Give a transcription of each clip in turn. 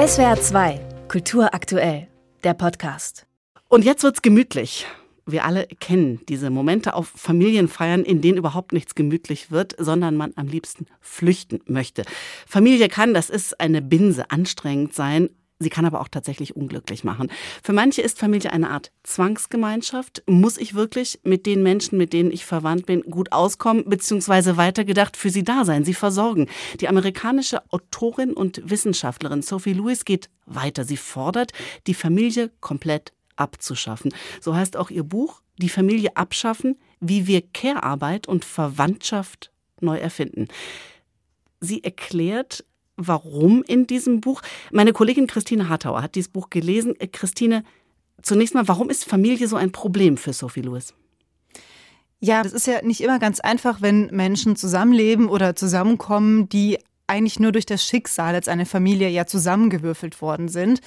SWR 2, Kultur aktuell, der Podcast. Und jetzt wird's gemütlich. Wir alle kennen diese Momente auf Familienfeiern, in denen überhaupt nichts gemütlich wird, sondern man am liebsten flüchten möchte. Familie kann, das ist eine Binse, anstrengend sein, Sie kann aber auch tatsächlich unglücklich machen. Für manche ist Familie eine Art Zwangsgemeinschaft. Muss ich wirklich mit den Menschen, mit denen ich verwandt bin, gut auskommen, beziehungsweise weitergedacht für sie da sein, sie versorgen? Die amerikanische Autorin und Wissenschaftlerin Sophie Lewis geht weiter. Sie fordert, die Familie komplett abzuschaffen. So heißt auch ihr Buch, Die Familie abschaffen, wie wir Care-Arbeit und Verwandtschaft neu erfinden. Sie erklärt, warum in diesem Buch. Meine Kollegin Christine Hartauer hat dieses Buch gelesen. Äh, Christine, zunächst mal, warum ist Familie so ein Problem für Sophie Lewis? Ja, das ist ja nicht immer ganz einfach, wenn Menschen zusammenleben oder zusammenkommen, die eigentlich nur durch das Schicksal als eine Familie ja zusammengewürfelt worden sind.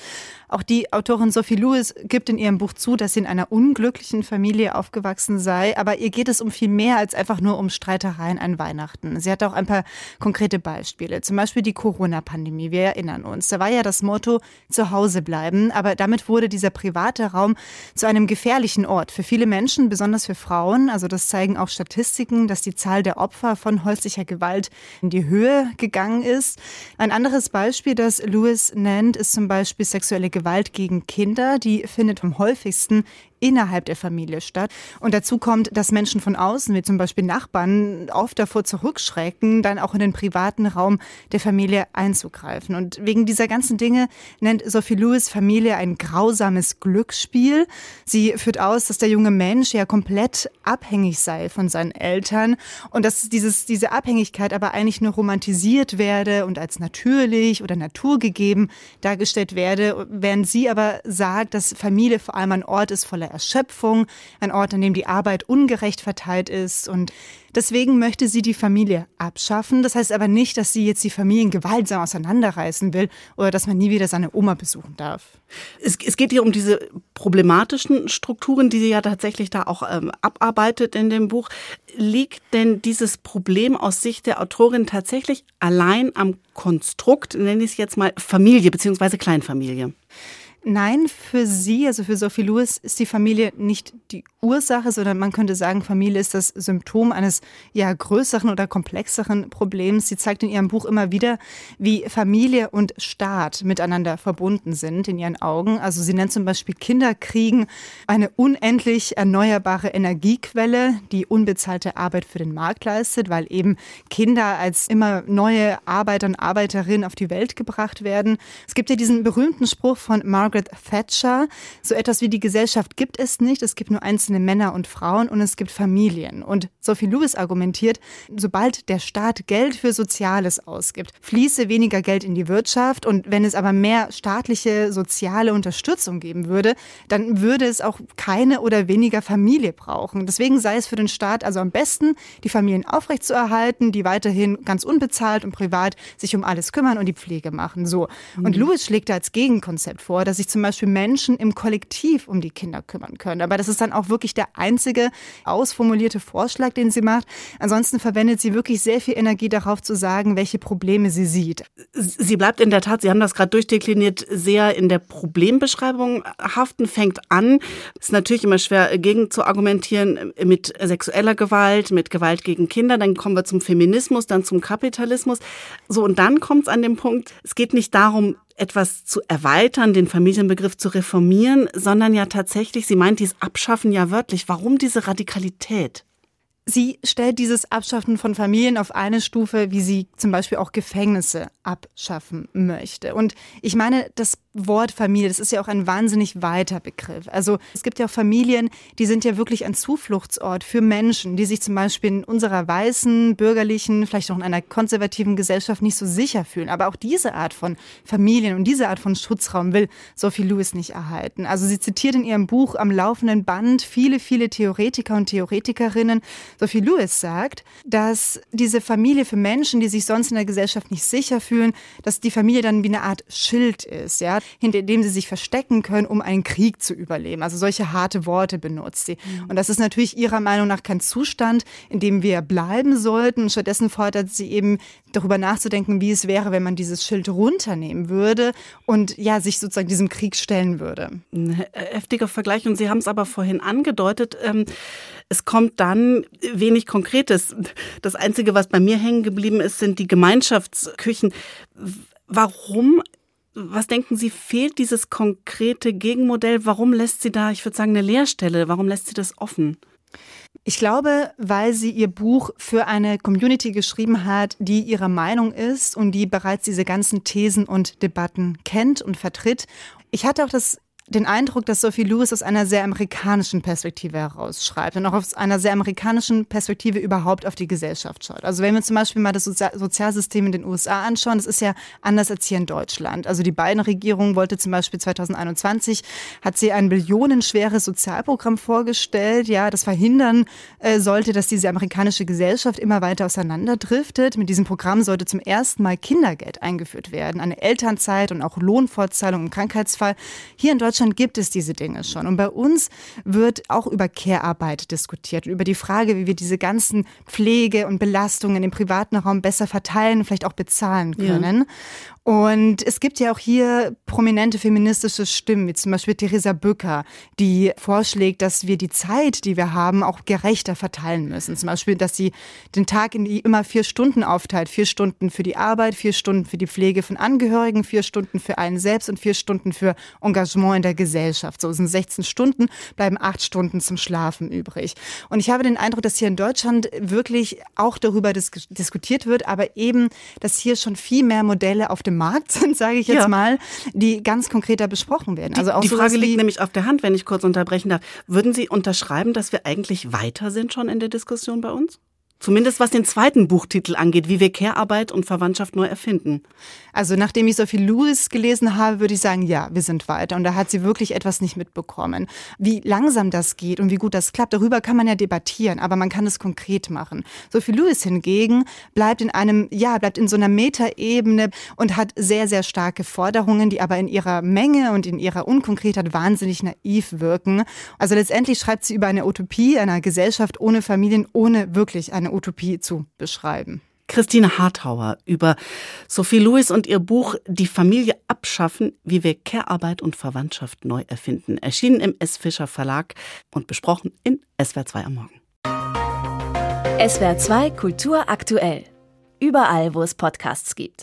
Auch die Autorin Sophie Lewis gibt in ihrem Buch zu, dass sie in einer unglücklichen Familie aufgewachsen sei. Aber ihr geht es um viel mehr als einfach nur um Streitereien an Weihnachten. Sie hat auch ein paar konkrete Beispiele. Zum Beispiel die Corona-Pandemie. Wir erinnern uns. Da war ja das Motto zu Hause bleiben. Aber damit wurde dieser private Raum zu einem gefährlichen Ort für viele Menschen, besonders für Frauen. Also das zeigen auch Statistiken, dass die Zahl der Opfer von häuslicher Gewalt in die Höhe gegangen ist. Ein anderes Beispiel, das Lewis nennt, ist zum Beispiel sexuelle Gewalt gegen Kinder, die findet am häufigsten innerhalb der Familie statt. Und dazu kommt, dass Menschen von außen, wie zum Beispiel Nachbarn, oft davor zurückschrecken, dann auch in den privaten Raum der Familie einzugreifen. Und wegen dieser ganzen Dinge nennt Sophie Lewis Familie ein grausames Glücksspiel. Sie führt aus, dass der junge Mensch ja komplett abhängig sei von seinen Eltern und dass dieses, diese Abhängigkeit aber eigentlich nur romantisiert werde und als natürlich oder naturgegeben dargestellt werde, während sie aber sagt, dass Familie vor allem ein Ort ist voller Erschöpfung, ein Ort, an dem die Arbeit ungerecht verteilt ist und deswegen möchte sie die Familie abschaffen. Das heißt aber nicht, dass sie jetzt die Familien gewaltsam auseinanderreißen will oder dass man nie wieder seine Oma besuchen darf. Es, es geht hier um diese problematischen Strukturen, die sie ja tatsächlich da auch ähm, abarbeitet in dem Buch. Liegt denn dieses Problem aus Sicht der Autorin tatsächlich allein am Konstrukt, nenne ich es jetzt mal Familie bzw. Kleinfamilie? Nein, für sie, also für Sophie Lewis, ist die Familie nicht die Ursache, sondern man könnte sagen, Familie ist das Symptom eines ja größeren oder komplexeren Problems. Sie zeigt in ihrem Buch immer wieder, wie Familie und Staat miteinander verbunden sind in ihren Augen. Also sie nennt zum Beispiel Kinderkriegen eine unendlich erneuerbare Energiequelle, die unbezahlte Arbeit für den Markt leistet, weil eben Kinder als immer neue Arbeiter und Arbeiterinnen auf die Welt gebracht werden. Es gibt ja diesen berühmten Spruch von Margaret Margaret Thatcher. So etwas wie die Gesellschaft gibt es nicht. Es gibt nur einzelne Männer und Frauen und es gibt Familien. Und Sophie Lewis argumentiert, sobald der Staat Geld für Soziales ausgibt, fließe weniger Geld in die Wirtschaft. Und wenn es aber mehr staatliche soziale Unterstützung geben würde, dann würde es auch keine oder weniger Familie brauchen. Deswegen sei es für den Staat also am besten, die Familien aufrechtzuerhalten, die weiterhin ganz unbezahlt und privat sich um alles kümmern und die Pflege machen. So. Und mhm. Lewis schlägt da als Gegenkonzept vor, dass sich zum Beispiel Menschen im Kollektiv um die Kinder kümmern können. Aber das ist dann auch wirklich der einzige ausformulierte Vorschlag, den sie macht. Ansonsten verwendet sie wirklich sehr viel Energie darauf zu sagen, welche Probleme sie sieht. Sie bleibt in der Tat, Sie haben das gerade durchdekliniert, sehr in der Problembeschreibung haften, fängt an. Ist natürlich immer schwer gegen zu argumentieren mit sexueller Gewalt, mit Gewalt gegen Kinder. Dann kommen wir zum Feminismus, dann zum Kapitalismus. So, und dann kommt es an den Punkt, es geht nicht darum, etwas zu erweitern, den Familienbegriff zu reformieren, sondern ja tatsächlich, sie meint dies Abschaffen ja wörtlich. Warum diese Radikalität? Sie stellt dieses Abschaffen von Familien auf eine Stufe, wie sie zum Beispiel auch Gefängnisse abschaffen möchte. Und ich meine, das Wort Familie, das ist ja auch ein wahnsinnig weiter Begriff. Also es gibt ja auch Familien, die sind ja wirklich ein Zufluchtsort für Menschen, die sich zum Beispiel in unserer weißen, bürgerlichen, vielleicht auch in einer konservativen Gesellschaft nicht so sicher fühlen. Aber auch diese Art von Familien und diese Art von Schutzraum will Sophie Lewis nicht erhalten. Also sie zitiert in ihrem Buch am laufenden Band viele, viele Theoretiker und Theoretikerinnen, Sophie Lewis sagt, dass diese Familie für Menschen, die sich sonst in der Gesellschaft nicht sicher fühlen, dass die Familie dann wie eine Art Schild ist, ja, hinter dem sie sich verstecken können, um einen Krieg zu überleben. Also solche harte Worte benutzt sie. Mhm. Und das ist natürlich ihrer Meinung nach kein Zustand, in dem wir bleiben sollten. Stattdessen fordert sie eben darüber nachzudenken, wie es wäre, wenn man dieses Schild runternehmen würde und ja, sich sozusagen diesem Krieg stellen würde. Ein heftiger Vergleich und Sie haben es aber vorhin angedeutet. Ähm, es kommt dann wenig Konkretes. Das Einzige, was bei mir hängen geblieben ist, sind die Gemeinschaftsküchen. Warum was denken Sie, fehlt dieses konkrete Gegenmodell? Warum lässt sie da, ich würde sagen, eine Leerstelle? Warum lässt sie das offen? Ich glaube, weil sie ihr Buch für eine Community geschrieben hat, die ihrer Meinung ist und die bereits diese ganzen Thesen und Debatten kennt und vertritt. Ich hatte auch das den Eindruck, dass Sophie Lewis aus einer sehr amerikanischen Perspektive herausschreibt und auch aus einer sehr amerikanischen Perspektive überhaupt auf die Gesellschaft schaut. Also wenn wir zum Beispiel mal das Sozialsystem in den USA anschauen, das ist ja anders als hier in Deutschland. Also die beiden Regierungen wollte zum Beispiel 2021 hat sie ein billionenschweres Sozialprogramm vorgestellt, ja, das verhindern äh, sollte, dass diese amerikanische Gesellschaft immer weiter auseinanderdriftet. Mit diesem Programm sollte zum ersten Mal Kindergeld eingeführt werden, eine Elternzeit und auch Lohnfortzahlung im Krankheitsfall. Hier in Deutschland Deutschland gibt es diese Dinge schon. Und bei uns wird auch über Care-Arbeit diskutiert und über die Frage, wie wir diese ganzen Pflege und Belastungen im privaten Raum besser verteilen und vielleicht auch bezahlen können. Ja. Und es gibt ja auch hier prominente feministische Stimmen, wie zum Beispiel Theresa Bücker, die vorschlägt, dass wir die Zeit, die wir haben, auch gerechter verteilen müssen. Zum Beispiel, dass sie den Tag in die immer vier Stunden aufteilt. Vier Stunden für die Arbeit, vier Stunden für die Pflege von Angehörigen, vier Stunden für einen selbst und vier Stunden für Engagement in der Gesellschaft. So sind 16 Stunden, bleiben acht Stunden zum Schlafen übrig. Und ich habe den Eindruck, dass hier in Deutschland wirklich auch darüber dis diskutiert wird, aber eben, dass hier schon viel mehr Modelle auf dem dem Markt sind, sage ich jetzt ja. mal, die ganz konkreter besprochen werden. Also auch die Frage liegt nämlich auf der Hand, wenn ich kurz unterbrechen darf. Würden Sie unterschreiben, dass wir eigentlich weiter sind schon in der Diskussion bei uns? Zumindest was den zweiten Buchtitel angeht, wie wir Care-Arbeit und Verwandtschaft neu erfinden. Also nachdem ich Sophie Lewis gelesen habe, würde ich sagen, ja, wir sind weiter. Und da hat sie wirklich etwas nicht mitbekommen. Wie langsam das geht und wie gut das klappt, darüber kann man ja debattieren, aber man kann es konkret machen. Sophie Lewis hingegen bleibt in einem, ja, bleibt in so einer Metaebene und hat sehr, sehr starke Forderungen, die aber in ihrer Menge und in ihrer Unkonkretheit wahnsinnig naiv wirken. Also letztendlich schreibt sie über eine Utopie einer Gesellschaft ohne Familien, ohne wirklich eine Utopie zu beschreiben. Christine Harthauer über Sophie Lewis und ihr Buch Die Familie abschaffen, wie wir Care-Arbeit und Verwandtschaft neu erfinden. Erschienen im S. Fischer Verlag und besprochen in SWR 2 am Morgen. SWR 2 Kultur aktuell. Überall, wo es Podcasts gibt.